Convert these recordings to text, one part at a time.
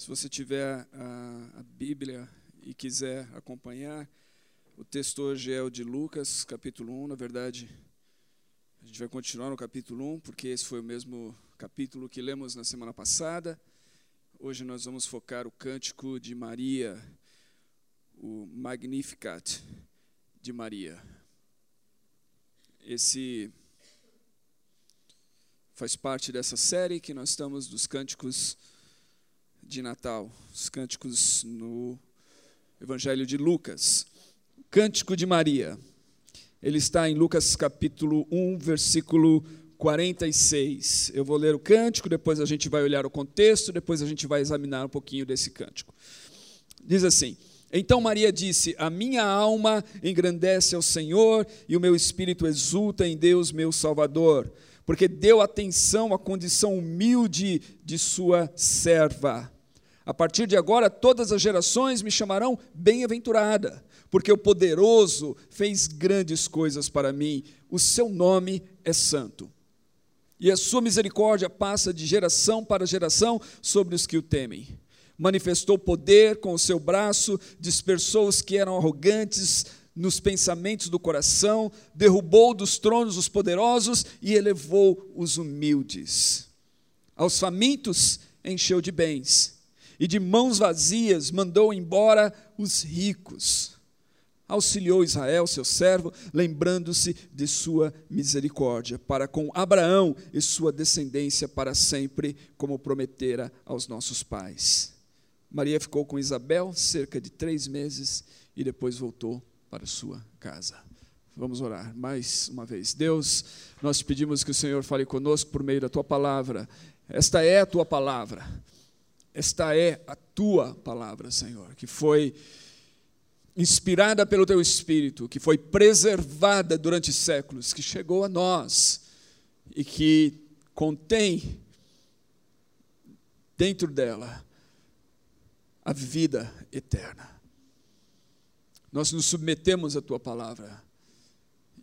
Se você tiver a, a, Bíblia e quiser acompanhar, o texto hoje é o de Lucas, capítulo 1. Na verdade, a gente vai continuar no capítulo 1, porque esse foi o mesmo capítulo que lemos na semana passada. Hoje nós vamos focar o cântico de Maria, o Magnificat de Maria. Esse faz parte dessa série que nós estamos dos cânticos de Natal, os cânticos no Evangelho de Lucas. Cântico de Maria. Ele está em Lucas capítulo 1, versículo 46. Eu vou ler o cântico, depois a gente vai olhar o contexto, depois a gente vai examinar um pouquinho desse cântico. Diz assim: Então Maria disse: A minha alma engrandece ao Senhor e o meu espírito exulta em Deus, meu Salvador, porque deu atenção à condição humilde de sua serva. A partir de agora, todas as gerações me chamarão bem-aventurada, porque o poderoso fez grandes coisas para mim, o seu nome é santo. E a sua misericórdia passa de geração para geração sobre os que o temem. Manifestou poder com o seu braço, dispersou os que eram arrogantes nos pensamentos do coração, derrubou dos tronos os poderosos e elevou os humildes. Aos famintos encheu de bens e de mãos vazias mandou embora os ricos. Auxiliou Israel, seu servo, lembrando-se de sua misericórdia, para com Abraão e sua descendência para sempre, como prometera aos nossos pais. Maria ficou com Isabel cerca de três meses e depois voltou para sua casa. Vamos orar mais uma vez. Deus, nós te pedimos que o Senhor fale conosco por meio da tua palavra. Esta é a tua palavra. Esta é a tua palavra, Senhor, que foi inspirada pelo teu espírito, que foi preservada durante séculos, que chegou a nós e que contém dentro dela a vida eterna. Nós nos submetemos à tua palavra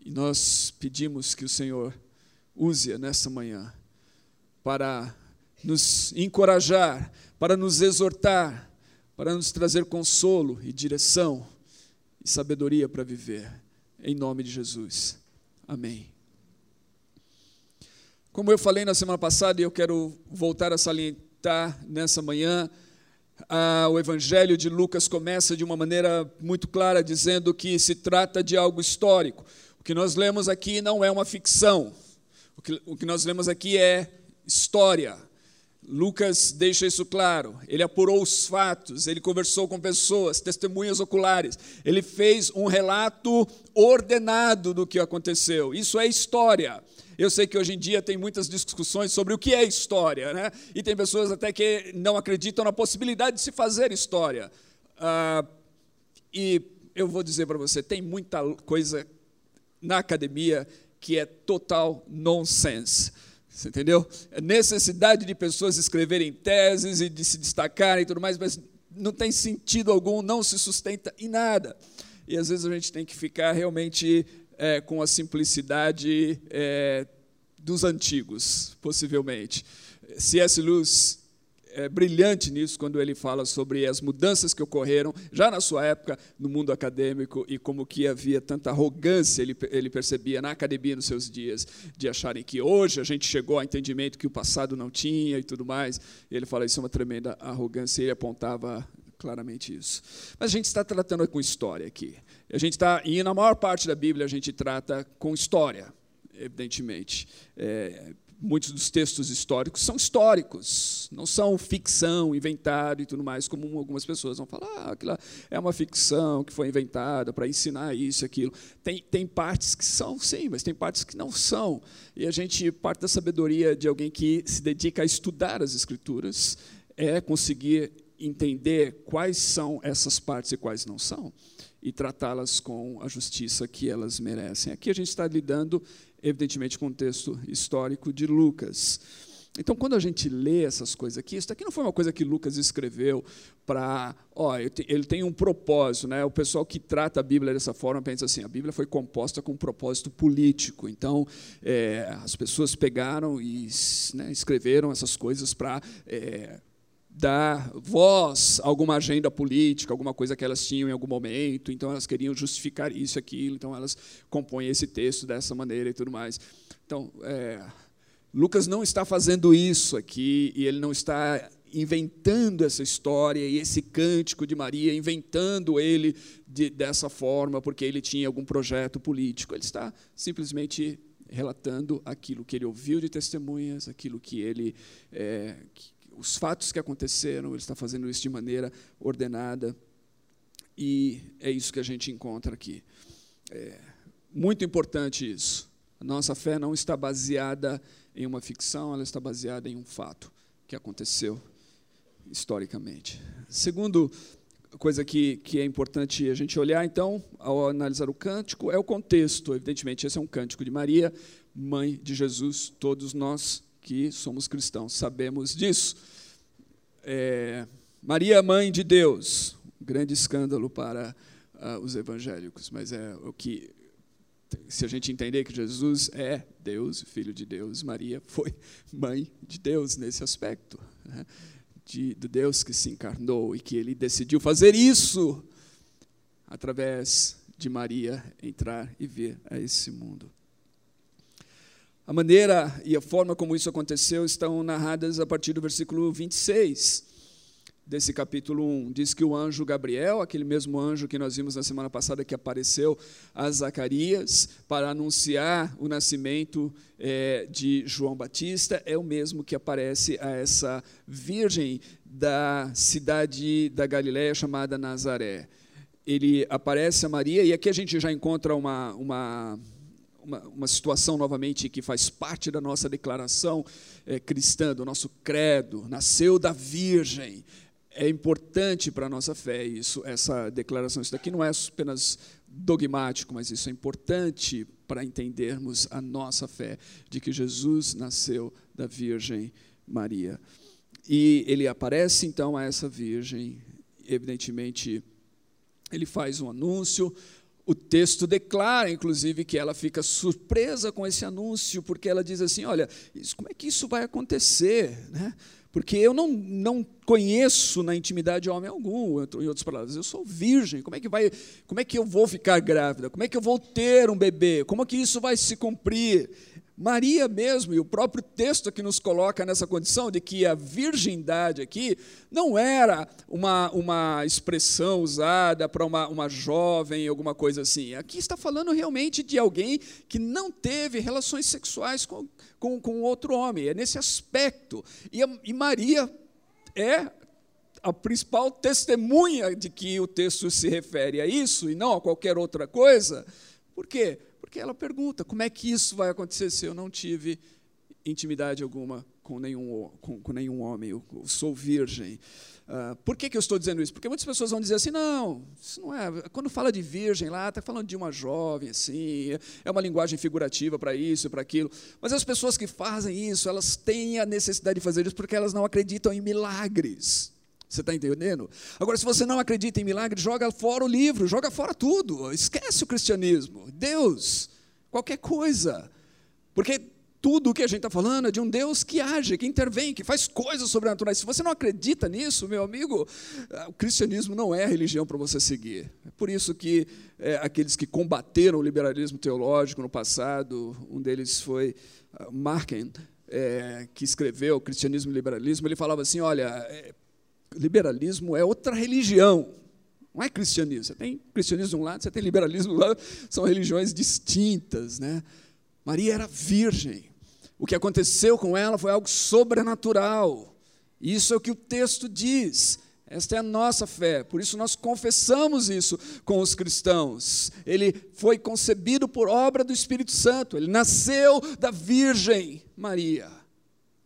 e nós pedimos que o Senhor use-a nessa manhã para nos encorajar, para nos exortar, para nos trazer consolo e direção e sabedoria para viver. Em nome de Jesus. Amém. Como eu falei na semana passada, e eu quero voltar a salientar nessa manhã, ah, o Evangelho de Lucas começa de uma maneira muito clara, dizendo que se trata de algo histórico. O que nós lemos aqui não é uma ficção. O que, o que nós lemos aqui é história. Lucas deixa isso claro. Ele apurou os fatos, ele conversou com pessoas, testemunhas oculares. Ele fez um relato ordenado do que aconteceu. Isso é história. Eu sei que hoje em dia tem muitas discussões sobre o que é história, né? E tem pessoas até que não acreditam na possibilidade de se fazer história. Ah, e eu vou dizer para você, tem muita coisa na academia que é total nonsense você entendeu? A necessidade de pessoas escreverem teses e de se destacarem e tudo mais, mas não tem sentido algum, não se sustenta em nada. E às vezes a gente tem que ficar realmente é, com a simplicidade é, dos antigos, possivelmente. C.S. Lewis é, brilhante nisso quando ele fala sobre as mudanças que ocorreram já na sua época no mundo acadêmico e como que havia tanta arrogância ele, ele percebia na academia nos seus dias de acharem que hoje a gente chegou ao entendimento que o passado não tinha e tudo mais. E ele fala isso é uma tremenda arrogância e ele apontava claramente isso. Mas a gente está tratando com história aqui. A gente está e na maior parte da Bíblia a gente trata com história, evidentemente. É, muitos dos textos históricos são históricos, não são ficção, inventado e tudo mais, como algumas pessoas vão falar, ah, aquilo é uma ficção que foi inventada para ensinar isso aquilo. Tem, tem partes que são, sim, mas tem partes que não são. E a gente, parte da sabedoria de alguém que se dedica a estudar as escrituras é conseguir entender quais são essas partes e quais não são e tratá-las com a justiça que elas merecem. Aqui a gente está lidando evidentemente, com o texto histórico de Lucas. Então, quando a gente lê essas coisas aqui, isso aqui não foi uma coisa que Lucas escreveu para. Ó, ele tem um propósito, né? O pessoal que trata a Bíblia dessa forma pensa assim: a Bíblia foi composta com um propósito político. Então, é, as pessoas pegaram e né, escreveram essas coisas para. É, dar voz a alguma agenda política, alguma coisa que elas tinham em algum momento, então elas queriam justificar isso, aquilo, então elas compõem esse texto dessa maneira e tudo mais. Então, é, Lucas não está fazendo isso aqui e ele não está inventando essa história e esse cântico de Maria, inventando ele de, dessa forma porque ele tinha algum projeto político. Ele está simplesmente relatando aquilo que ele ouviu de testemunhas, aquilo que ele, é, que, os fatos que aconteceram. Ele está fazendo isso de maneira ordenada e é isso que a gente encontra aqui. É muito importante isso. A nossa fé não está baseada em uma ficção, ela está baseada em um fato que aconteceu historicamente. Segundo coisa que, que é importante a gente olhar, então, ao analisar o cântico, é o contexto. Evidentemente, esse é um cântico de Maria, mãe de Jesus. Todos nós que somos cristãos sabemos disso. É, Maria, mãe de Deus, grande escândalo para uh, os evangélicos, mas é o que se a gente entender que Jesus é Deus, filho de Deus, Maria foi mãe de Deus nesse aspecto. Né? de, de Deus que se encarnou e que ele decidiu fazer isso através de Maria entrar e vir a esse mundo. A maneira e a forma como isso aconteceu estão narradas a partir do versículo 26 desse capítulo 1. Diz que o anjo Gabriel, aquele mesmo anjo que nós vimos na semana passada que apareceu a Zacarias para anunciar o nascimento é, de João Batista, é o mesmo que aparece a essa virgem da cidade da Galiléia chamada Nazaré. Ele aparece a Maria, e aqui a gente já encontra uma, uma uma, uma, situação novamente que faz parte da nossa declaração é, cristã, do nosso credo, nasceu da Virgem, é importante para a nossa fé isso, essa declaração. Isso daqui não é apenas dogmático, mas isso é importante para entendermos a nossa fé de que Jesus nasceu da Virgem Maria. E ele aparece então a essa Virgem, evidentemente, ele faz um anúncio. O texto declara, inclusive, que ela fica surpresa com esse anúncio, porque ela diz assim: Olha, como é que isso vai acontecer? Né? Porque eu não, não conheço na intimidade homem algum, em outras palavras, eu sou virgem. Como é que vai, como é que eu vou ficar grávida? Como é que eu vou ter um bebê? Como é que isso vai se cumprir? Maria mesmo, e o próprio texto que nos coloca nessa condição de que a virgindade aqui não era uma, uma expressão usada para uma, uma jovem, alguma coisa assim. Aqui está falando realmente de alguém que não teve relações sexuais com, com, com outro homem. É nesse aspecto. E, e Maria é a principal testemunha de que o texto se refere a isso e não a qualquer outra coisa. Por quê? Porque ela pergunta: como é que isso vai acontecer se eu não tive intimidade alguma com nenhum, com, com nenhum homem? Eu, eu sou virgem. Uh, por que, que eu estou dizendo isso? Porque muitas pessoas vão dizer assim: não, isso não é. Quando fala de virgem lá, está falando de uma jovem, assim, é uma linguagem figurativa para isso, para aquilo. Mas as pessoas que fazem isso, elas têm a necessidade de fazer isso porque elas não acreditam em milagres. Você está entendendo? Agora, se você não acredita em milagre, joga fora o livro, joga fora tudo. Esquece o cristianismo. Deus, qualquer coisa. Porque tudo o que a gente está falando é de um Deus que age, que intervém, que faz coisas sobrenaturais. Se você não acredita nisso, meu amigo, o cristianismo não é religião para você seguir. É por isso que é, aqueles que combateram o liberalismo teológico no passado, um deles foi uh, Marken, é, que escreveu Cristianismo e Liberalismo, ele falava assim: olha, é, liberalismo é outra religião. Não é cristianismo. Você tem cristianismo de um lado, você tem liberalismo do lado, são religiões distintas. Né? Maria era virgem. O que aconteceu com ela foi algo sobrenatural. Isso é o que o texto diz. Esta é a nossa fé, por isso nós confessamos isso com os cristãos. Ele foi concebido por obra do Espírito Santo, ele nasceu da Virgem Maria.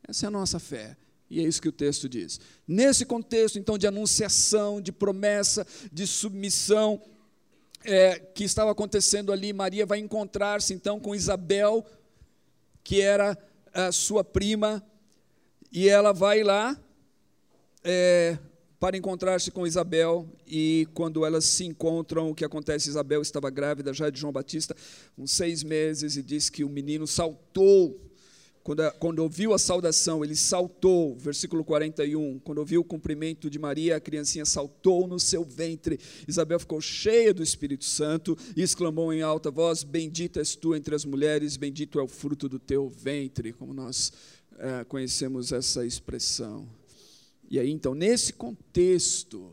Essa é a nossa fé. E é isso que o texto diz. Nesse contexto, então, de anunciação, de promessa, de submissão, é, que estava acontecendo ali, Maria vai encontrar-se então com Isabel, que era a sua prima, e ela vai lá é, para encontrar-se com Isabel, e quando elas se encontram, o que acontece? Isabel estava grávida já de João Batista, uns seis meses, e diz que o menino saltou quando, quando ouviu a saudação, ele saltou, versículo 41. Quando ouviu o cumprimento de Maria, a criancinha saltou no seu ventre. Isabel ficou cheia do Espírito Santo e exclamou em alta voz: Bendita és tu entre as mulheres, bendito é o fruto do teu ventre. Como nós é, conhecemos essa expressão. E aí, então, nesse contexto,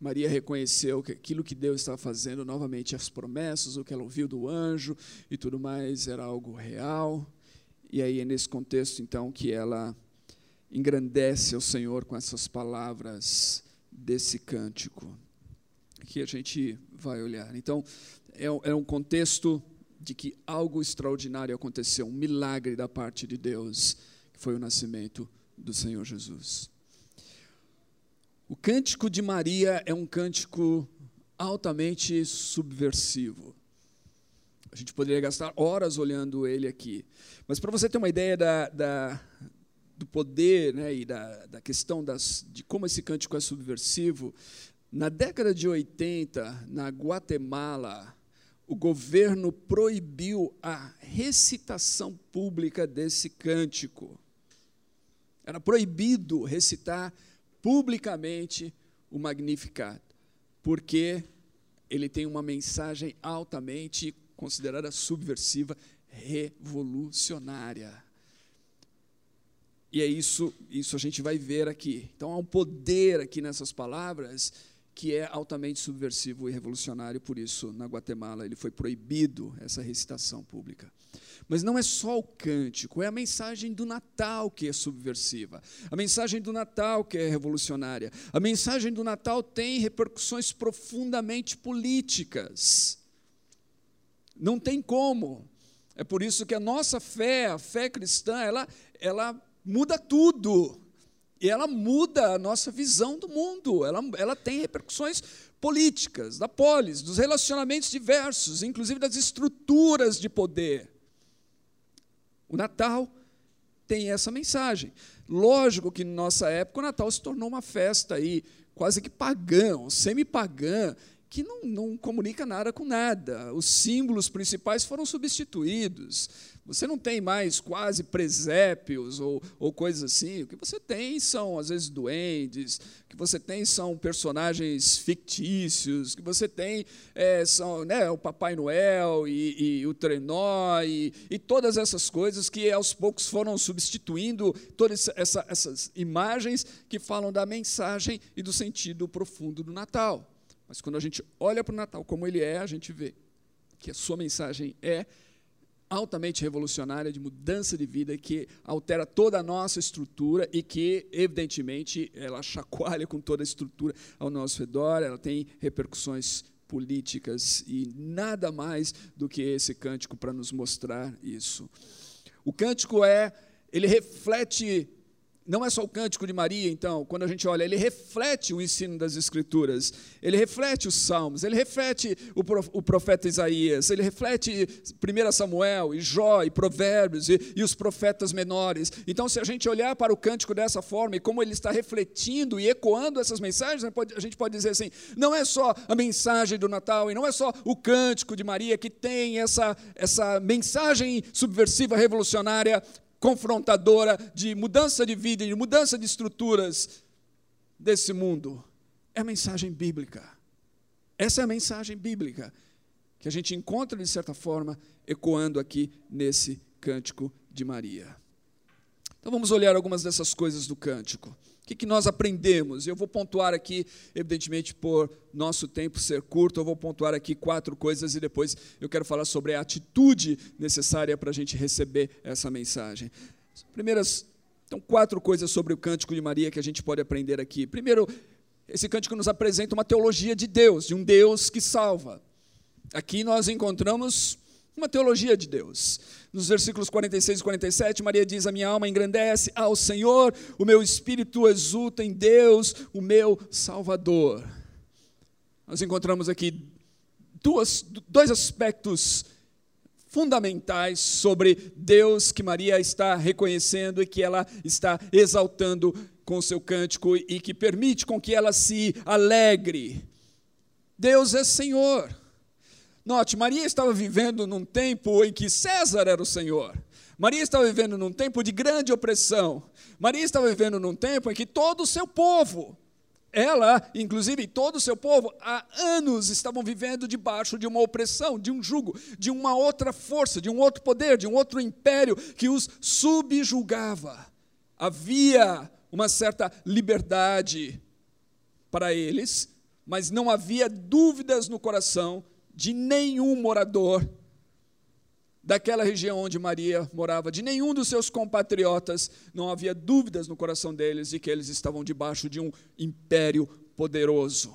Maria reconheceu que aquilo que Deus estava fazendo, novamente as promessas, o que ela ouviu do anjo e tudo mais, era algo real. E aí é nesse contexto, então, que ela engrandece ao Senhor com essas palavras desse cântico, que a gente vai olhar. Então, é, é um contexto de que algo extraordinário aconteceu, um milagre da parte de Deus, que foi o nascimento do Senhor Jesus. O cântico de Maria é um cântico altamente subversivo. A gente poderia gastar horas olhando ele aqui. Mas para você ter uma ideia da, da, do poder né, e da, da questão das, de como esse cântico é subversivo, na década de 80, na Guatemala, o governo proibiu a recitação pública desse cântico. Era proibido recitar publicamente o Magnificat, porque ele tem uma mensagem altamente considerada subversiva, revolucionária. E é isso, isso a gente vai ver aqui. Então há um poder aqui nessas palavras que é altamente subversivo e revolucionário, por isso na Guatemala ele foi proibido essa recitação pública. Mas não é só o cântico, é a mensagem do Natal que é subversiva, a mensagem do Natal que é revolucionária. A mensagem do Natal tem repercussões profundamente políticas. Não tem como. É por isso que a nossa fé, a fé cristã, ela, ela muda tudo. E ela muda a nossa visão do mundo. Ela, ela tem repercussões políticas, da polis, dos relacionamentos diversos, inclusive das estruturas de poder. O Natal tem essa mensagem. Lógico que, na nossa época, o Natal se tornou uma festa aí, quase que pagã, semi-pagã, que não, não comunica nada com nada. Os símbolos principais foram substituídos. Você não tem mais quase presépios ou, ou coisas assim. O que você tem são, às vezes, duendes, o que você tem são personagens fictícios, o que você tem é, são né, o Papai Noel e, e o trenó e, e, todas essas coisas que aos poucos foram substituindo todas essa, essas imagens que falam da mensagem e do sentido profundo do Natal. Mas quando a gente olha para o Natal como ele é, a gente vê que a sua mensagem é altamente revolucionária de mudança de vida que altera toda a nossa estrutura e que, evidentemente, ela chacoalha com toda a estrutura ao nosso redor, ela tem repercussões políticas e nada mais do que esse cântico para nos mostrar isso. O cântico é, ele reflete não é só o cântico de Maria, então, quando a gente olha, ele reflete o ensino das Escrituras, ele reflete os Salmos, ele reflete o profeta Isaías, ele reflete 1 Samuel, e Jó, e Provérbios, e, e os profetas menores. Então, se a gente olhar para o cântico dessa forma, e como ele está refletindo e ecoando essas mensagens, a gente pode dizer assim: não é só a mensagem do Natal, e não é só o cântico de Maria que tem essa, essa mensagem subversiva, revolucionária, confrontadora de mudança de vida de mudança de estruturas desse mundo. É a mensagem bíblica. Essa é a mensagem bíblica que a gente encontra, de certa forma, ecoando aqui nesse cântico de Maria. Então vamos olhar algumas dessas coisas do cântico que, que nós aprendemos? Eu vou pontuar aqui, evidentemente, por nosso tempo ser curto, eu vou pontuar aqui quatro coisas e depois eu quero falar sobre a atitude necessária para a gente receber essa mensagem. Primeiras, então, quatro coisas sobre o cântico de Maria que a gente pode aprender aqui. Primeiro, esse cântico nos apresenta uma teologia de Deus, de um Deus que salva. Aqui nós encontramos uma teologia de Deus. Nos versículos 46 e 47, Maria diz: A minha alma engrandece ao Senhor, o meu espírito exulta em Deus, o meu Salvador. Nós encontramos aqui duas, dois aspectos fundamentais sobre Deus que Maria está reconhecendo e que ela está exaltando com seu cântico e que permite com que ela se alegre. Deus é Senhor. Note, Maria estava vivendo num tempo em que César era o Senhor. Maria estava vivendo num tempo de grande opressão. Maria estava vivendo num tempo em que todo o seu povo, ela, inclusive todo o seu povo, há anos estavam vivendo debaixo de uma opressão, de um jugo, de uma outra força, de um outro poder, de um outro império que os subjugava. Havia uma certa liberdade para eles, mas não havia dúvidas no coração de nenhum morador daquela região onde Maria morava, de nenhum dos seus compatriotas, não havia dúvidas no coração deles de que eles estavam debaixo de um império poderoso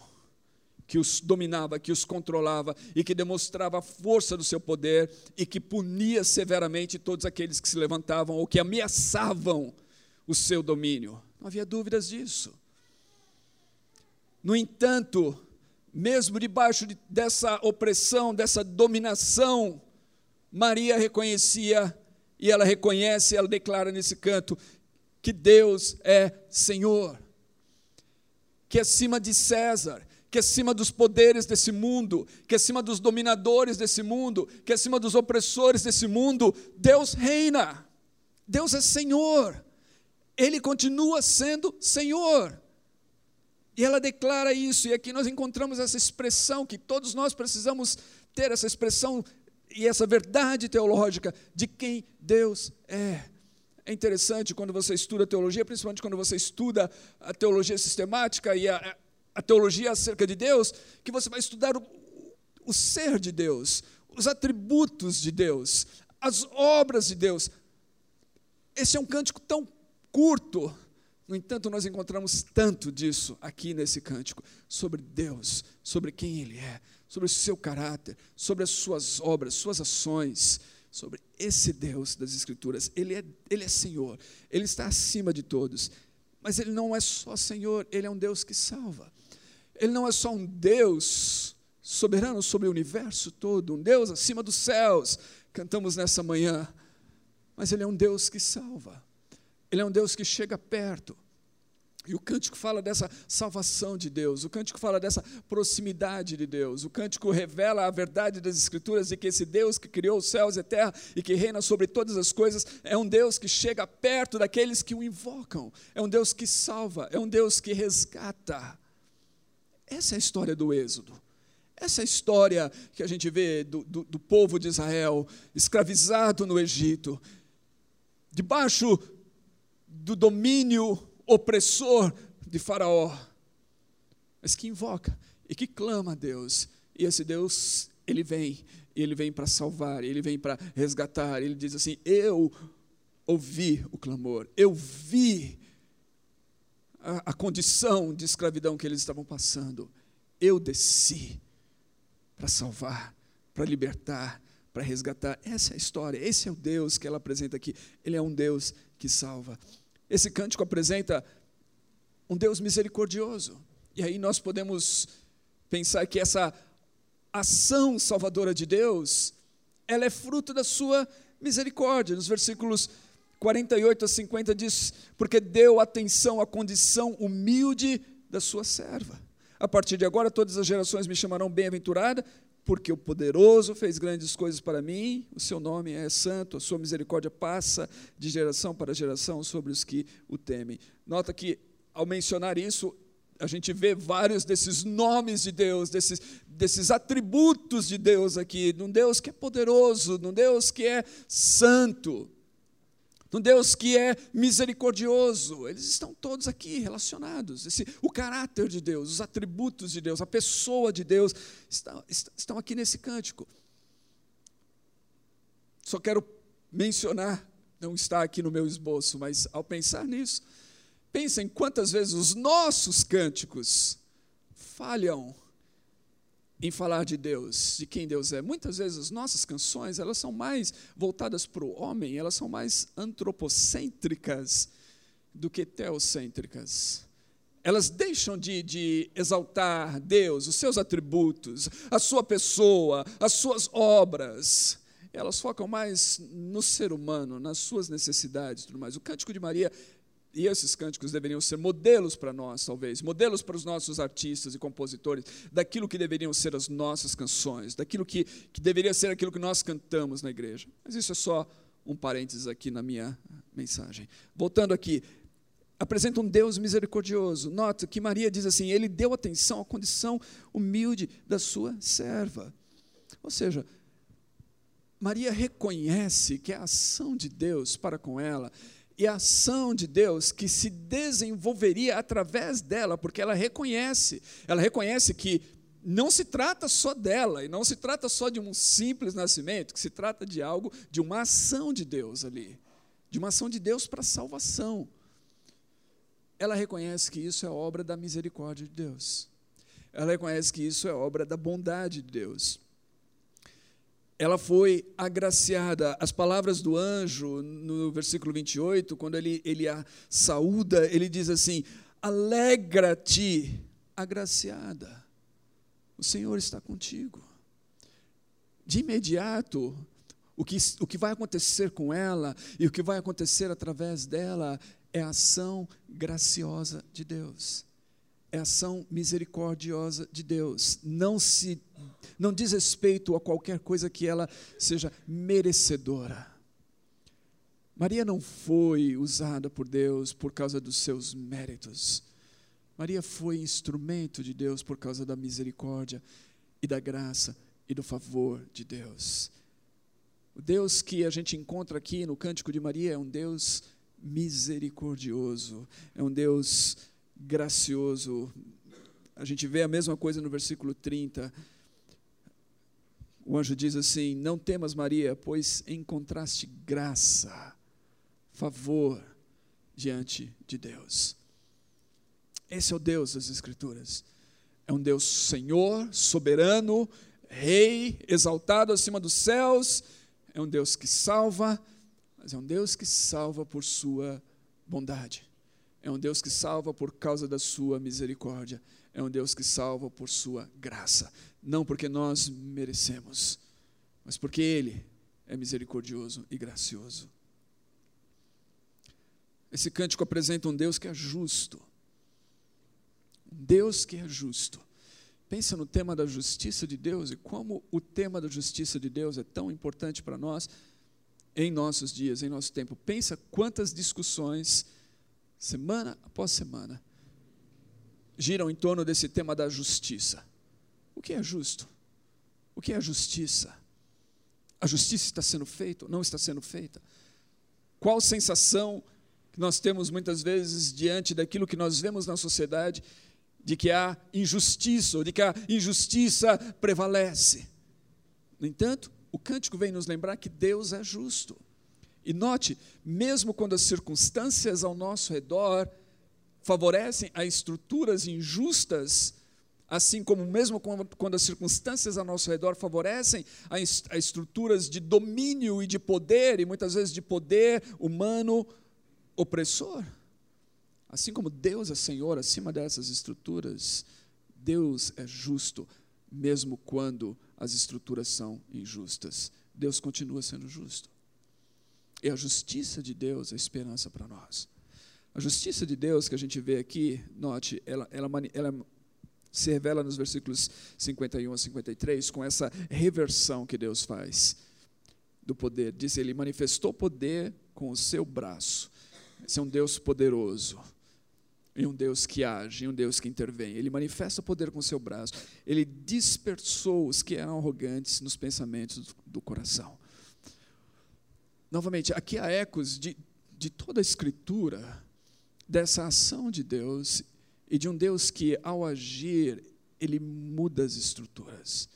que os dominava, que os controlava e que demonstrava a força do seu poder e que punia severamente todos aqueles que se levantavam ou que ameaçavam o seu domínio. Não havia dúvidas disso. No entanto, mesmo debaixo de, dessa opressão, dessa dominação, Maria reconhecia, e ela reconhece, ela declara nesse canto, que Deus é Senhor, que acima de César, que acima dos poderes desse mundo, que acima dos dominadores desse mundo, que acima dos opressores desse mundo, Deus reina, Deus é Senhor, Ele continua sendo Senhor. E ela declara isso, e aqui nós encontramos essa expressão que todos nós precisamos ter essa expressão e essa verdade teológica de quem Deus é. É interessante quando você estuda teologia, principalmente quando você estuda a teologia sistemática e a, a teologia acerca de Deus, que você vai estudar o, o ser de Deus, os atributos de Deus, as obras de Deus. Esse é um cântico tão curto, no entanto, nós encontramos tanto disso aqui nesse cântico, sobre Deus, sobre quem Ele é, sobre o seu caráter, sobre as suas obras, suas ações, sobre esse Deus das Escrituras. Ele é, ele é Senhor, Ele está acima de todos. Mas Ele não é só Senhor, Ele é um Deus que salva. Ele não é só um Deus soberano sobre o universo todo, um Deus acima dos céus, cantamos nessa manhã. Mas Ele é um Deus que salva. Ele é um Deus que chega perto. E o cântico fala dessa salvação de Deus, o cântico fala dessa proximidade de Deus, o cântico revela a verdade das Escrituras de que esse Deus que criou os céus e a terra e que reina sobre todas as coisas é um Deus que chega perto daqueles que o invocam, é um Deus que salva, é um Deus que resgata. Essa é a história do Êxodo. Essa é a história que a gente vê do, do, do povo de Israel escravizado no Egito, debaixo do domínio opressor de Faraó, mas que invoca e que clama a Deus. E esse Deus, ele vem, ele vem para salvar, ele vem para resgatar. Ele diz assim: Eu ouvi o clamor, eu vi a, a condição de escravidão que eles estavam passando. Eu desci para salvar, para libertar, para resgatar. Essa é a história, esse é o Deus que ela apresenta aqui. Ele é um Deus que salva. Esse cântico apresenta um Deus misericordioso. E aí nós podemos pensar que essa ação salvadora de Deus, ela é fruto da sua misericórdia. Nos versículos 48 a 50 diz: Porque deu atenção à condição humilde da sua serva. A partir de agora, todas as gerações me chamarão bem-aventurada, porque o poderoso fez grandes coisas para mim, o seu nome é santo, a sua misericórdia passa de geração para geração sobre os que o temem. Nota que, ao mencionar isso, a gente vê vários desses nomes de Deus, desses, desses atributos de Deus aqui, de um Deus que é poderoso, de um Deus que é santo um Deus que é misericordioso. Eles estão todos aqui relacionados. Esse, o caráter de Deus, os atributos de Deus, a pessoa de Deus estão, estão aqui nesse cântico. Só quero mencionar, não está aqui no meu esboço, mas ao pensar nisso, pensem quantas vezes os nossos cânticos falham em falar de Deus, de quem Deus é. Muitas vezes as nossas canções, elas são mais voltadas para o homem, elas são mais antropocêntricas do que teocêntricas. Elas deixam de, de exaltar Deus, os seus atributos, a sua pessoa, as suas obras. Elas focam mais no ser humano, nas suas necessidades e tudo mais. O Cântico de Maria e esses cânticos deveriam ser modelos para nós, talvez, modelos para os nossos artistas e compositores, daquilo que deveriam ser as nossas canções, daquilo que, que deveria ser aquilo que nós cantamos na igreja. Mas isso é só um parênteses aqui na minha mensagem. Voltando aqui, apresenta um Deus misericordioso. Nota que Maria diz assim: Ele deu atenção à condição humilde da sua serva. Ou seja, Maria reconhece que a ação de Deus para com ela e a ação de Deus que se desenvolveria através dela, porque ela reconhece, ela reconhece que não se trata só dela, e não se trata só de um simples nascimento, que se trata de algo, de uma ação de Deus ali, de uma ação de Deus para salvação. Ela reconhece que isso é obra da misericórdia de Deus. Ela reconhece que isso é obra da bondade de Deus. Ela foi agraciada. As palavras do anjo, no versículo 28, quando ele, ele a saúda, ele diz assim: Alegra-te, agraciada o Senhor está contigo. De imediato, o que, o que vai acontecer com ela e o que vai acontecer através dela é a ação graciosa de Deus. É a ação misericordiosa de Deus. Não se não diz respeito a qualquer coisa que ela seja merecedora. Maria não foi usada por Deus por causa dos seus méritos. Maria foi instrumento de Deus por causa da misericórdia e da graça e do favor de Deus. O Deus que a gente encontra aqui no Cântico de Maria é um Deus misericordioso, é um Deus gracioso. A gente vê a mesma coisa no versículo 30. O anjo diz assim: Não temas, Maria, pois encontraste graça, favor diante de Deus. Esse é o Deus das Escrituras. É um Deus Senhor, soberano, Rei, exaltado acima dos céus. É um Deus que salva, mas é um Deus que salva por sua bondade. É um Deus que salva por causa da sua misericórdia. É um Deus que salva por sua graça. Não porque nós merecemos, mas porque Ele é misericordioso e gracioso. Esse cântico apresenta um Deus que é justo Deus que é justo. Pensa no tema da justiça de Deus e como o tema da justiça de Deus é tão importante para nós em nossos dias, em nosso tempo. Pensa quantas discussões, semana após semana, giram em torno desse tema da justiça. O que é justo? O que é justiça? A justiça está sendo feita ou não está sendo feita? Qual sensação que nós temos muitas vezes diante daquilo que nós vemos na sociedade de que há injustiça, ou de que a injustiça prevalece. No entanto, o cântico vem nos lembrar que Deus é justo. E note, mesmo quando as circunstâncias ao nosso redor favorecem a estruturas injustas, assim como mesmo quando as circunstâncias ao nosso redor favorecem a estruturas de domínio e de poder, e muitas vezes de poder humano opressor, Assim como Deus é Senhor acima dessas estruturas, Deus é justo, mesmo quando as estruturas são injustas. Deus continua sendo justo. E a justiça de Deus é esperança para nós. A justiça de Deus que a gente vê aqui, note, ela, ela, ela se revela nos versículos 51 a 53 com essa reversão que Deus faz do poder. Diz ele manifestou poder com o seu braço. Esse é um Deus poderoso em um Deus que age, em um Deus que intervém. Ele manifesta poder com seu braço. Ele dispersou os que eram arrogantes nos pensamentos do coração. Novamente, aqui há ecos de, de toda a Escritura, dessa ação de Deus e de um Deus que, ao agir, ele muda as estruturas.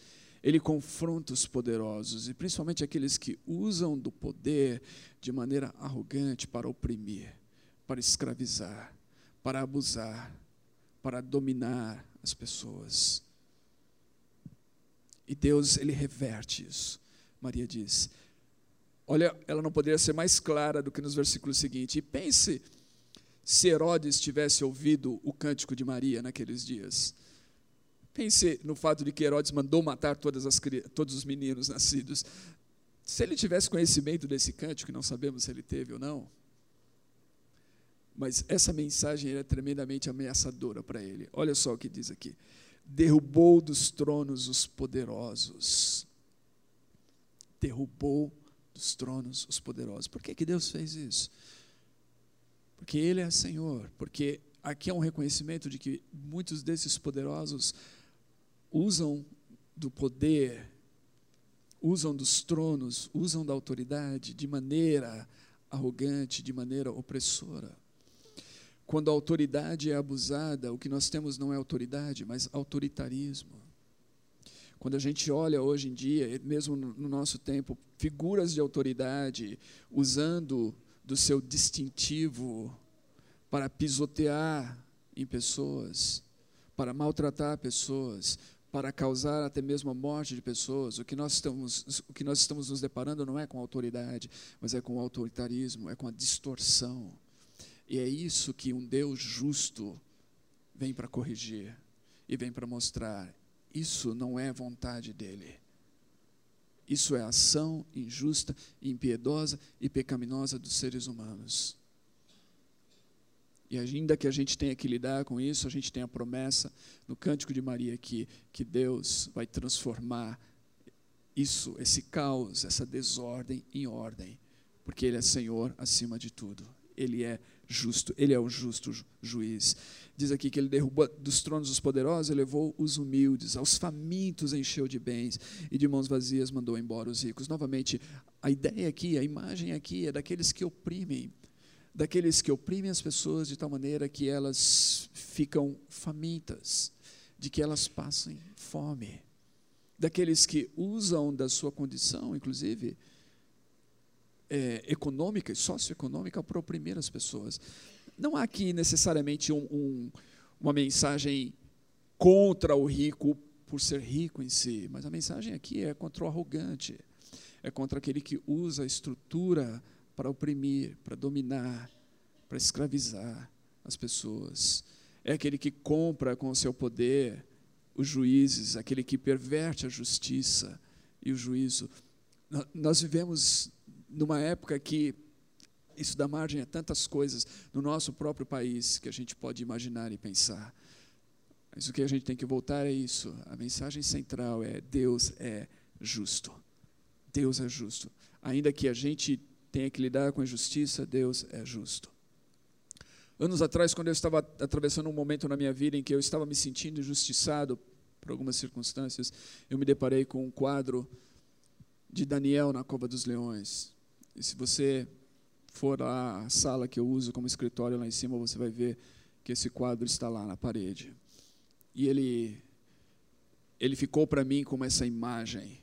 Ele confronta os poderosos e principalmente aqueles que usam do poder de maneira arrogante para oprimir, para escravizar para abusar, para dominar as pessoas. E Deus, ele reverte isso. Maria diz: Olha, ela não poderia ser mais clara do que nos versículos seguintes. E pense se Herodes tivesse ouvido o cântico de Maria naqueles dias. Pense no fato de que Herodes mandou matar as, todos os meninos nascidos. Se ele tivesse conhecimento desse cântico, não sabemos se ele teve ou não, mas essa mensagem é tremendamente ameaçadora para ele. Olha só o que diz aqui: derrubou dos tronos os poderosos. Derrubou dos tronos os poderosos. Por que, que Deus fez isso? Porque Ele é Senhor, porque aqui é um reconhecimento de que muitos desses poderosos usam do poder, usam dos tronos, usam da autoridade de maneira arrogante, de maneira opressora. Quando a autoridade é abusada, o que nós temos não é autoridade, mas autoritarismo. Quando a gente olha hoje em dia, mesmo no nosso tempo, figuras de autoridade usando do seu distintivo para pisotear em pessoas, para maltratar pessoas, para causar até mesmo a morte de pessoas. O que nós estamos, o que nós estamos nos deparando não é com autoridade, mas é com o autoritarismo, é com a distorção. E é isso que um Deus justo vem para corrigir e vem para mostrar. Isso não é vontade dele. Isso é ação injusta, impiedosa e pecaminosa dos seres humanos. E ainda que a gente tenha que lidar com isso, a gente tem a promessa no Cântico de Maria aqui, que Deus vai transformar isso, esse caos, essa desordem em ordem, porque Ele é Senhor acima de tudo. Ele é justo, Ele é o justo juiz. Diz aqui que Ele derrubou dos tronos os poderosos, elevou os humildes, aos famintos encheu de bens, e de mãos vazias mandou embora os ricos. Novamente, a ideia aqui, a imagem aqui é daqueles que oprimem daqueles que oprimem as pessoas de tal maneira que elas ficam famintas, de que elas passem fome, daqueles que usam da sua condição, inclusive é, econômica e socioeconômica, para oprimir as pessoas. Não há aqui necessariamente um, um, uma mensagem contra o rico por ser rico em si, mas a mensagem aqui é contra o arrogante, é contra aquele que usa a estrutura para oprimir, para dominar, para escravizar as pessoas. É aquele que compra com o seu poder os juízes, aquele que perverte a justiça e o juízo. Nós vivemos numa época que isso dá margem a tantas coisas no nosso próprio país que a gente pode imaginar e pensar. Mas o que a gente tem que voltar é isso. A mensagem central é: Deus é justo. Deus é justo. Ainda que a gente tenha que lidar com a injustiça, Deus é justo. Anos atrás, quando eu estava atravessando um momento na minha vida em que eu estava me sentindo injustiçado por algumas circunstâncias, eu me deparei com um quadro de Daniel na Cova dos Leões. E se você for à sala que eu uso como escritório lá em cima, você vai ver que esse quadro está lá na parede. E ele ele ficou para mim como essa imagem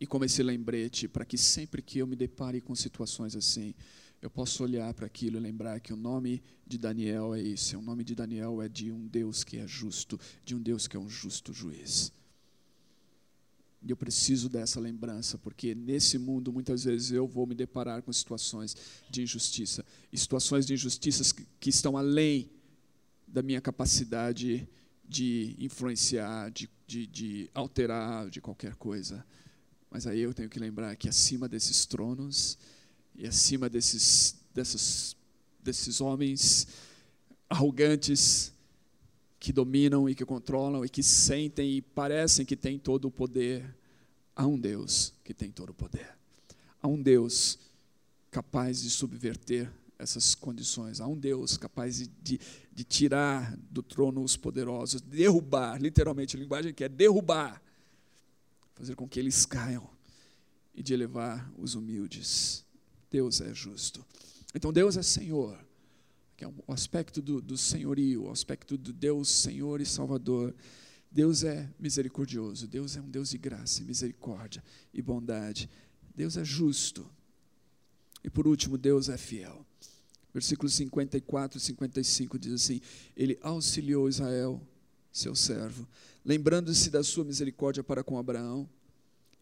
e como esse lembrete para que sempre que eu me depare com situações assim, eu posso olhar para aquilo e lembrar que o nome de Daniel é esse. O nome de Daniel é de um Deus que é justo, de um Deus que é um justo juiz. E eu preciso dessa lembrança, porque nesse mundo muitas vezes eu vou me deparar com situações de injustiça, situações de injustiças que, que estão além da minha capacidade de influenciar, de, de, de alterar, de qualquer coisa. Mas aí eu tenho que lembrar que acima desses tronos e acima desses, desses, desses homens arrogantes que dominam e que controlam e que sentem e parecem que têm todo o poder, há um Deus que tem todo o poder. Há um Deus capaz de subverter essas condições. Há um Deus capaz de, de, de, tirar do trono os poderosos, derrubar, literalmente a linguagem que é derrubar fazer com que eles caiam e de elevar os humildes. Deus é justo. Então Deus é Senhor, que é o aspecto do, do senhorio, o aspecto do Deus Senhor e Salvador. Deus é misericordioso, Deus é um Deus de graça, misericórdia e bondade. Deus é justo. E por último, Deus é fiel. Versículos 54 e 55 diz assim: Ele auxiliou Israel, seu servo, lembrando-se da sua misericórdia para com Abraão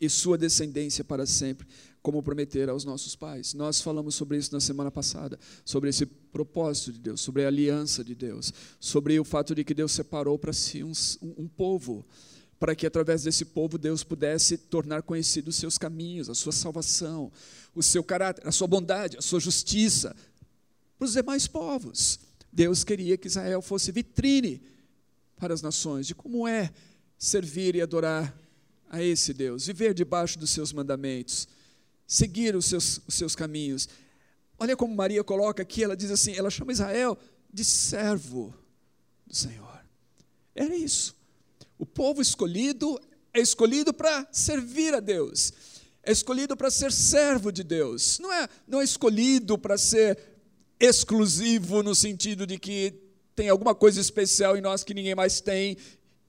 e sua descendência para sempre, como prometer aos nossos pais. Nós falamos sobre isso na semana passada, sobre esse propósito de Deus, sobre a aliança de Deus, sobre o fato de que Deus separou para si um, um, povo, para que através desse povo Deus pudesse tornar conhecidos os seus caminhos, a sua salvação, o seu caráter, a sua bondade, a sua justiça para os demais povos. Deus queria que Israel fosse vitrine para as nações de como é servir e adorar a esse Deus, viver debaixo dos seus mandamentos, seguir os seus, os seus caminhos. Olha como Maria coloca aqui, ela diz assim, ela chama Israel de servo do Senhor. Era isso. O povo escolhido é escolhido para servir a Deus. É escolhido para ser servo de Deus. Não é, não é escolhido para ser exclusivo no sentido de que tem alguma coisa especial em nós que ninguém mais tem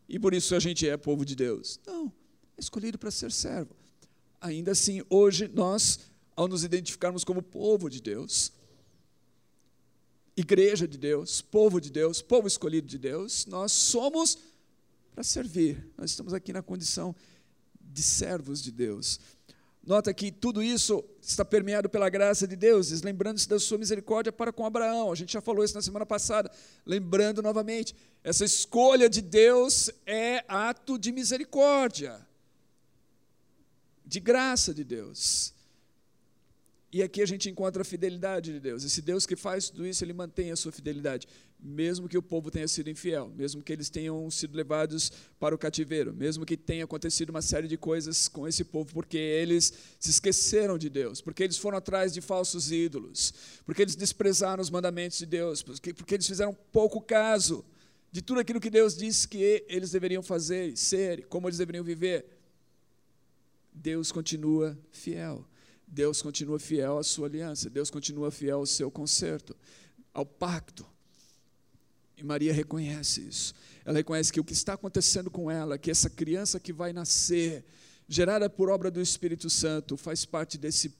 e por isso a gente é povo de Deus. Não, escolhido para ser servo. Ainda assim, hoje nós, ao nos identificarmos como povo de Deus, igreja de Deus, povo de Deus, povo escolhido de Deus, nós somos para servir. Nós estamos aqui na condição de servos de Deus. Nota que tudo isso está permeado pela graça de Deus, lembrando-se da sua misericórdia para com Abraão. A gente já falou isso na semana passada. Lembrando novamente, essa escolha de Deus é ato de misericórdia, de graça de Deus. E aqui a gente encontra a fidelidade de Deus. Esse Deus que faz tudo isso, ele mantém a sua fidelidade, mesmo que o povo tenha sido infiel, mesmo que eles tenham sido levados para o cativeiro, mesmo que tenha acontecido uma série de coisas com esse povo, porque eles se esqueceram de Deus, porque eles foram atrás de falsos ídolos, porque eles desprezaram os mandamentos de Deus, porque, porque eles fizeram pouco caso de tudo aquilo que Deus disse que eles deveriam fazer, ser, como eles deveriam viver. Deus continua fiel. Deus continua fiel à sua aliança, Deus continua fiel ao seu conserto, ao pacto. E Maria reconhece isso. Ela reconhece que o que está acontecendo com ela, que essa criança que vai nascer, gerada por obra do Espírito Santo, faz parte desse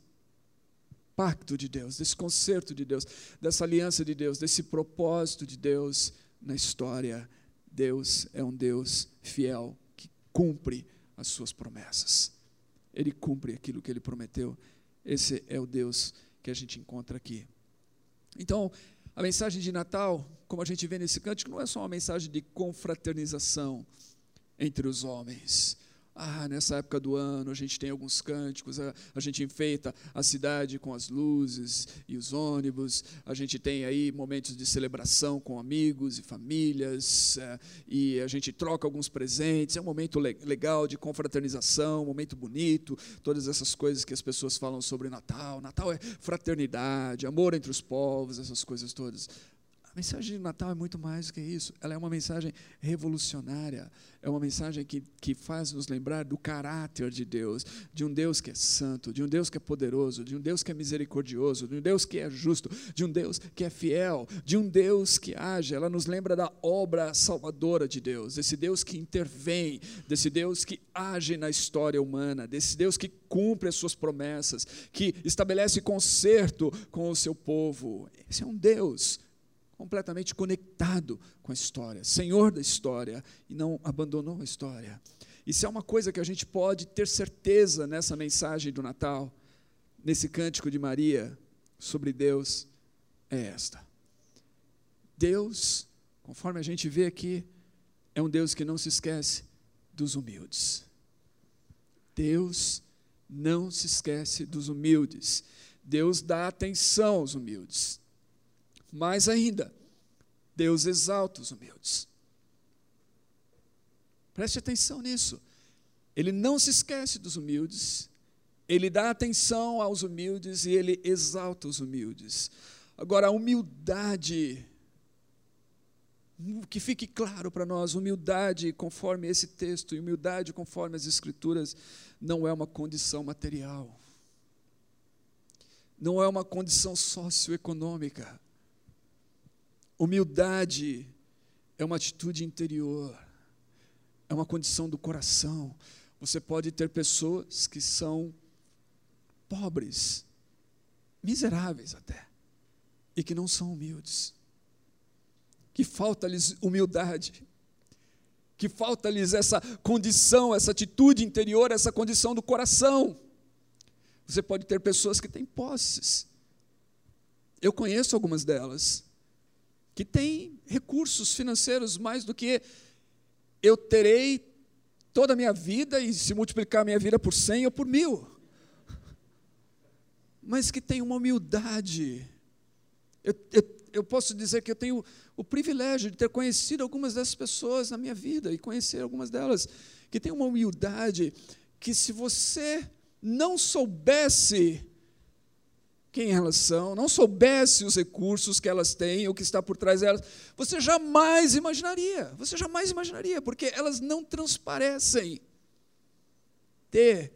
pacto de Deus, desse conserto de Deus, dessa aliança de Deus, desse propósito de Deus na história. Deus é um Deus fiel que cumpre as suas promessas. Ele cumpre aquilo que ele prometeu esse é o Deus que a gente encontra aqui. Então, a mensagem de Natal, como a gente vê nesse cântico, não é só uma mensagem de confraternização entre os homens, ah, nessa época do ano a gente tem alguns cânticos, a, a, gente enfeita a cidade com as luzes e os ônibus, a gente tem aí momentos de celebração com amigos e famílias, é, e a gente troca alguns presentes, é um momento le legal de confraternização, um momento bonito, todas essas coisas que as pessoas falam sobre Natal. Natal é fraternidade, amor entre os povos, essas coisas todas. A mensagem de Natal é muito mais do que isso. Ela é uma mensagem revolucionária. É uma mensagem que, que faz nos lembrar do caráter de Deus, de um Deus que é santo, de um Deus que é poderoso, de um Deus que é misericordioso, de um Deus que é justo, de um Deus que é fiel, de um Deus que age. Ela nos lembra da obra salvadora de Deus, desse Deus que intervém, desse Deus que age na história humana, desse Deus que cumpre as suas promessas, que estabelece conserto com o seu povo. Esse é um Deus completamente conectado com a história, senhor da história, e não abandonou a história. Isso é uma coisa que a gente pode ter certeza nessa mensagem do Natal, nesse cântico de Maria sobre Deus, é esta. Deus, conforme a gente vê aqui, é um Deus que não se esquece dos humildes. Deus não se esquece dos humildes. Deus dá atenção aos humildes. Mais ainda, Deus exalta os humildes. Preste atenção nisso. Ele não se esquece dos humildes, ele dá atenção aos humildes e ele exalta os humildes. Agora, a humildade, que fique claro para nós, humildade conforme esse texto, e humildade conforme as Escrituras, não é uma condição material, não é uma condição socioeconômica. Humildade é uma atitude interior, é uma condição do coração. Você pode ter pessoas que são pobres, miseráveis até, e que não são humildes, que falta-lhes humildade, que falta-lhes essa condição, essa atitude interior, essa condição do coração. Você pode ter pessoas que têm posses, eu conheço algumas delas, que tem recursos financeiros mais do que eu terei toda a minha vida e se multiplicar a minha vida por cem ou por mil. Mas que tem uma humildade. Eu, eu, eu posso dizer que eu tenho o privilégio de ter conhecido algumas dessas pessoas na minha vida e conhecer algumas delas que têm uma humildade que se você não soubesse quem elas são, não soubesse os recursos que elas têm, o que está por trás delas, você jamais imaginaria, você jamais imaginaria, porque elas não transparecem ter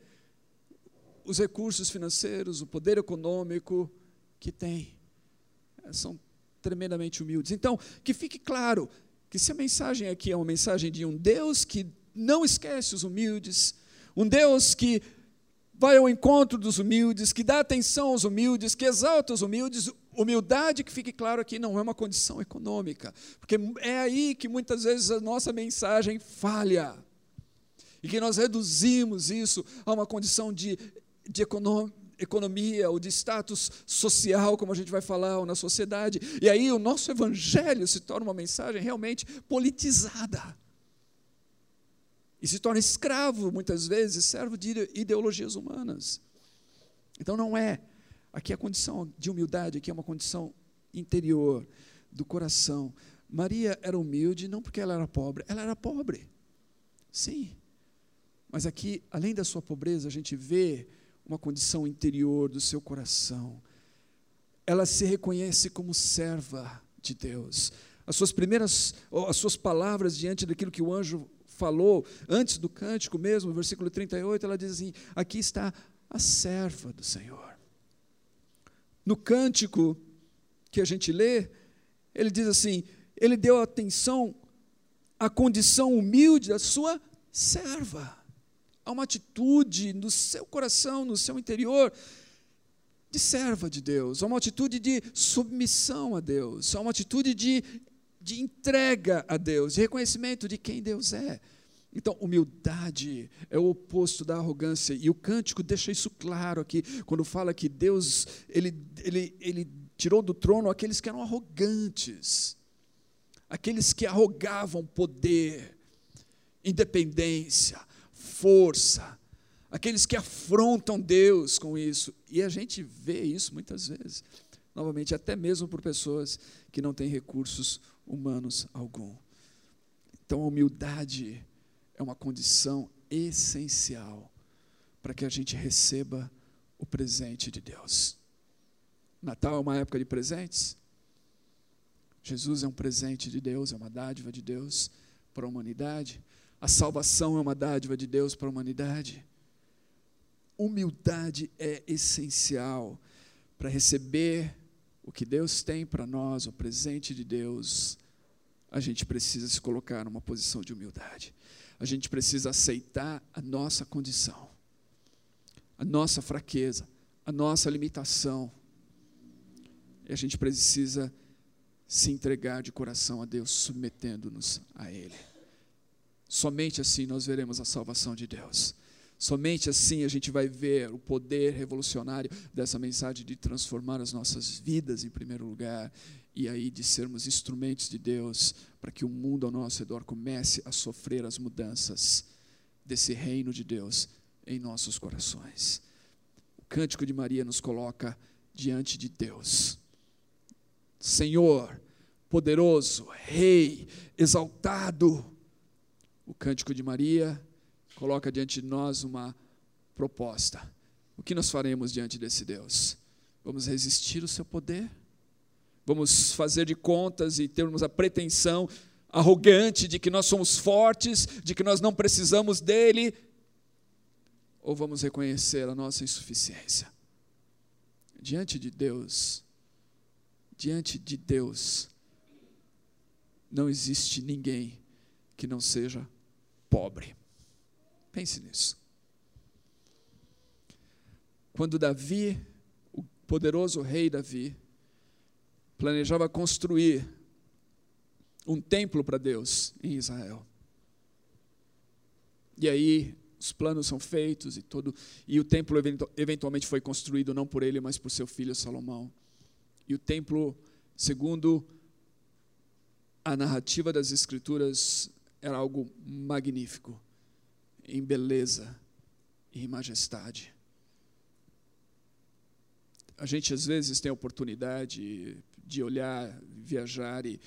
os recursos financeiros, o poder econômico que têm. São tremendamente humildes. Então, que fique claro que se a mensagem aqui é uma mensagem de um Deus que não esquece os humildes, um Deus que vai ao encontro dos humildes, que dá atenção aos humildes, que exalta os humildes. Humildade, que fique claro aqui, não é uma condição econômica, porque é aí que muitas vezes a nossa mensagem falha. E que nós reduzimos isso a uma condição de, de economia ou de status social, como a gente vai falar, ou na sociedade. E aí o nosso evangelho se torna uma mensagem realmente politizada e se torna escravo, muitas vezes, servo de ideologias humanas. Então não é. Aqui a condição de humildade, aqui é uma condição interior, do coração. Maria era humilde não porque ela era pobre, ela era pobre. Sim. Mas aqui, além da sua pobreza, a gente vê uma condição interior do seu coração. Ela se reconhece como serva de Deus. As suas primeiras, as suas palavras diante daquilo que o anjo falou antes do cântico mesmo, versículo 38, ela diz assim: Aqui está a serva do Senhor. No cântico que a gente lê, ele diz assim: Ele deu atenção à condição humilde da sua serva. Há uma atitude no seu coração, no seu interior, de serva de Deus, há uma atitude de submissão a Deus, há uma atitude de de entrega a Deus, de reconhecimento de quem Deus é. Então, humildade é o oposto da arrogância, e o cântico deixa isso claro aqui, quando fala que Deus, ele, ele, ele tirou do trono aqueles que eram arrogantes, aqueles que arrogavam poder, independência, força, aqueles que afrontam Deus com isso, e a gente vê isso muitas vezes, novamente, até mesmo por pessoas que não têm recursos humanos algum. Então a humildade é uma condição essencial para que a gente receba o presente de Deus. Natal é uma época de presentes. Jesus é um presente de Deus, é uma dádiva de Deus para a humanidade. A salvação é uma dádiva de Deus para a humanidade. Humildade é essencial para receber o que Deus tem para nós, o presente de Deus, a gente precisa se colocar numa posição de humildade. A gente precisa aceitar a nossa condição, a nossa fraqueza, a nossa limitação. E a gente precisa se entregar de coração a Deus, submetendo-nos a Ele. Somente assim nós veremos a salvação de Deus. Somente assim a gente vai ver o poder revolucionário dessa mensagem de transformar as nossas vidas em primeiro lugar e aí de sermos instrumentos de Deus para que o mundo ao nosso redor comece a sofrer as mudanças desse reino de Deus em nossos corações. O cântico de Maria nos coloca diante de Deus. Senhor, poderoso, Rei, exaltado. O cântico de Maria coloca diante de nós uma proposta. O que nós faremos diante desse Deus? Vamos resistir ao seu poder? Vamos fazer de contas e termos a pretensão arrogante de que nós somos fortes, de que nós não precisamos dele? Ou vamos reconhecer a nossa insuficiência? Diante de Deus, diante de Deus, não existe ninguém que não seja pobre. Pense nisso. Quando Davi, o poderoso rei Davi, planejava construir um templo para Deus em Israel. E aí os planos são feitos e todo e o templo eventualmente foi construído não por ele, mas por seu filho Salomão. E o templo, segundo a narrativa das escrituras, era algo magnífico em beleza e em majestade. A gente às vezes tem a oportunidade de olhar, viajar e,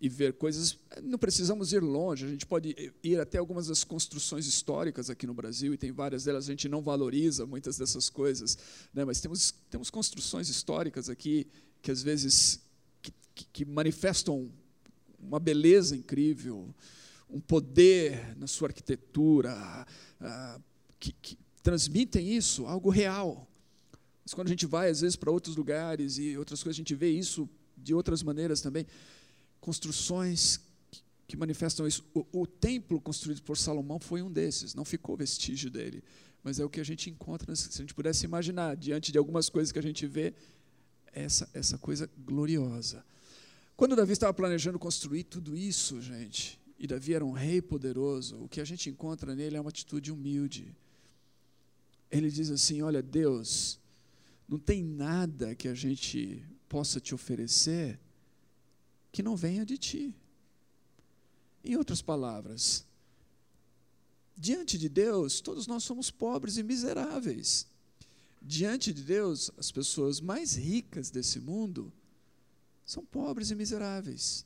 e ver coisas. Não precisamos ir longe, a gente pode ir até algumas das construções históricas aqui no Brasil, e tem várias delas, a gente não valoriza muitas dessas coisas, né? mas temos, temos construções históricas aqui que às vezes que, que, manifestam uma beleza incrível, um poder na sua arquitetura, ah, que, que transmitem isso, algo real. Mas quando a gente vai, às vezes, para outros lugares e outras coisas, a gente vê isso de outras maneiras também construções que manifestam isso. O, o, templo construído por Salomão foi um desses, não ficou vestígio dele, mas é o que a gente encontra, se a gente pudesse imaginar, diante de algumas coisas que a gente vê, essa, essa coisa gloriosa. Quando Davi estava planejando construir tudo isso, gente, e Davi era um rei poderoso, o que a gente encontra nele é uma atitude humilde. Ele diz assim: Olha, Deus, não tem nada que a gente possa te oferecer que não venha de ti. Em outras palavras, diante de Deus, todos nós somos pobres e miseráveis. Diante de Deus, as pessoas mais ricas desse mundo são pobres e miseráveis.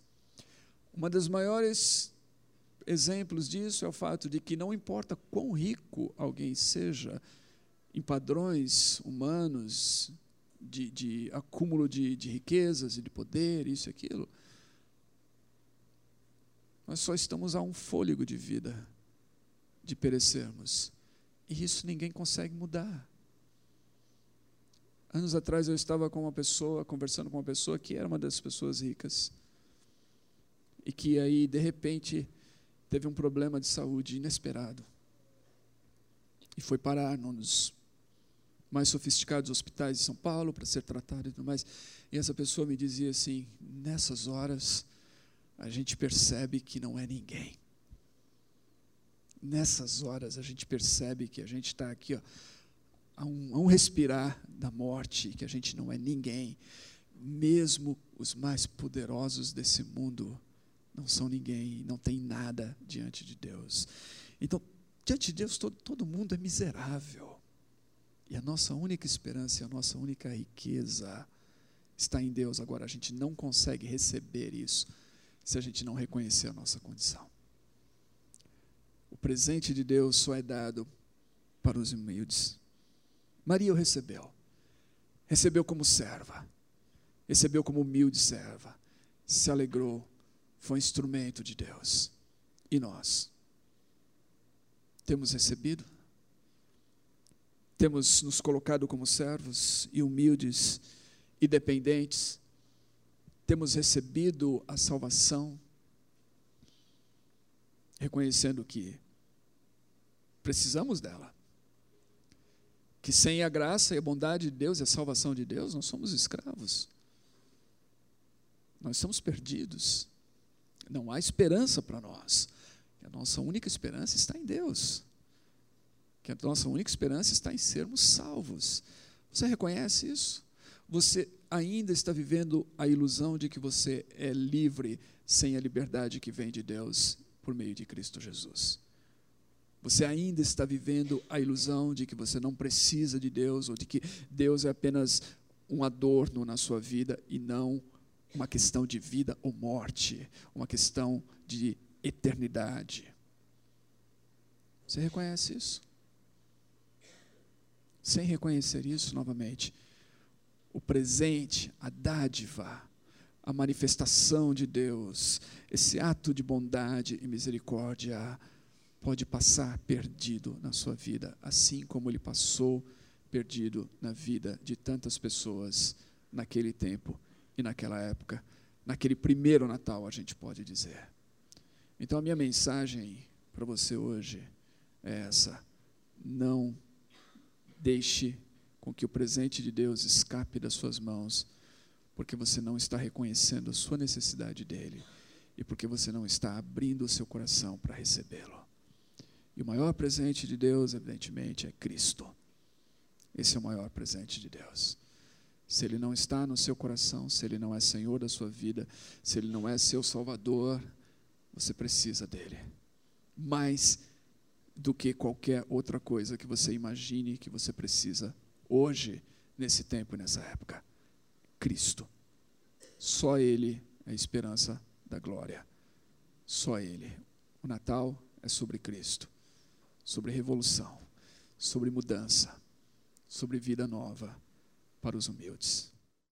Uma das maiores exemplos disso é o fato de que não importa quão rico alguém seja, em padrões humanos, de, de acúmulo de, de riquezas e de poder, isso e aquilo, nós só estamos a um fôlego de vida de perecermos. E isso ninguém consegue mudar. Anos atrás eu estava com uma pessoa, conversando com uma pessoa que era uma das pessoas ricas. E que aí, de repente, teve um problema de saúde inesperado. E foi parar num dos mais sofisticados hospitais de São Paulo para ser tratado e tudo mais. E essa pessoa me dizia assim: nessas horas a gente percebe que não é ninguém. Nessas horas a gente percebe que a gente está aqui ó, a, um, a um respirar da morte, que a gente não é ninguém. Mesmo os mais poderosos desse mundo não são ninguém, não tem nada diante de Deus. Então, diante de Deus, todo, todo mundo é miserável. E a nossa única esperança, a nossa única riqueza está em Deus. Agora, a gente não consegue receber isso se a gente não reconhecer a nossa condição. O presente de Deus só é dado para os humildes. Maria o recebeu. Recebeu como serva. Recebeu como humilde serva. Se alegrou. Foi instrumento de Deus. E nós? Temos recebido? Temos nos colocado como servos e humildes e dependentes temos recebido a salvação, reconhecendo que precisamos dela. Que sem a graça e a bondade de Deus e a salvação de Deus, nós somos escravos. Nós estamos perdidos. Não há esperança para nós. A nossa única esperança está em Deus. Que a nossa única esperança está em sermos salvos. Você reconhece isso? Você ainda está vivendo a ilusão de que você é livre sem a liberdade que vem de Deus por meio de Cristo Jesus. Você ainda está vivendo a ilusão de que você não precisa de Deus ou de que Deus é apenas um adorno na sua vida e não uma questão de vida ou morte, uma questão de eternidade. Você reconhece isso? Sem reconhecer isso novamente, o presente, a dádiva, a manifestação de Deus, esse ato de bondade e misericórdia pode passar perdido na sua vida, assim como ele passou perdido na vida de tantas pessoas naquele tempo e naquela época, naquele primeiro Natal, a gente pode dizer. Então a minha mensagem para você hoje é essa: não deixe com que o presente de Deus escape das suas mãos, porque você não está reconhecendo a sua necessidade dele e porque você não está abrindo o seu coração para recebê-lo. E o maior presente de Deus, evidentemente, é Cristo. Esse é o maior presente de Deus. Se ele não está no seu coração, se ele não é Senhor da sua vida, se ele não é seu Salvador, você precisa dele. Mais do que qualquer outra coisa que você imagine que você precisa hoje, nesse tempo e nessa época? Cristo. Só Ele é a esperança da glória. Só Ele. O Natal é sobre Cristo, sobre revolução, sobre mudança, sobre vida nova para os humildes.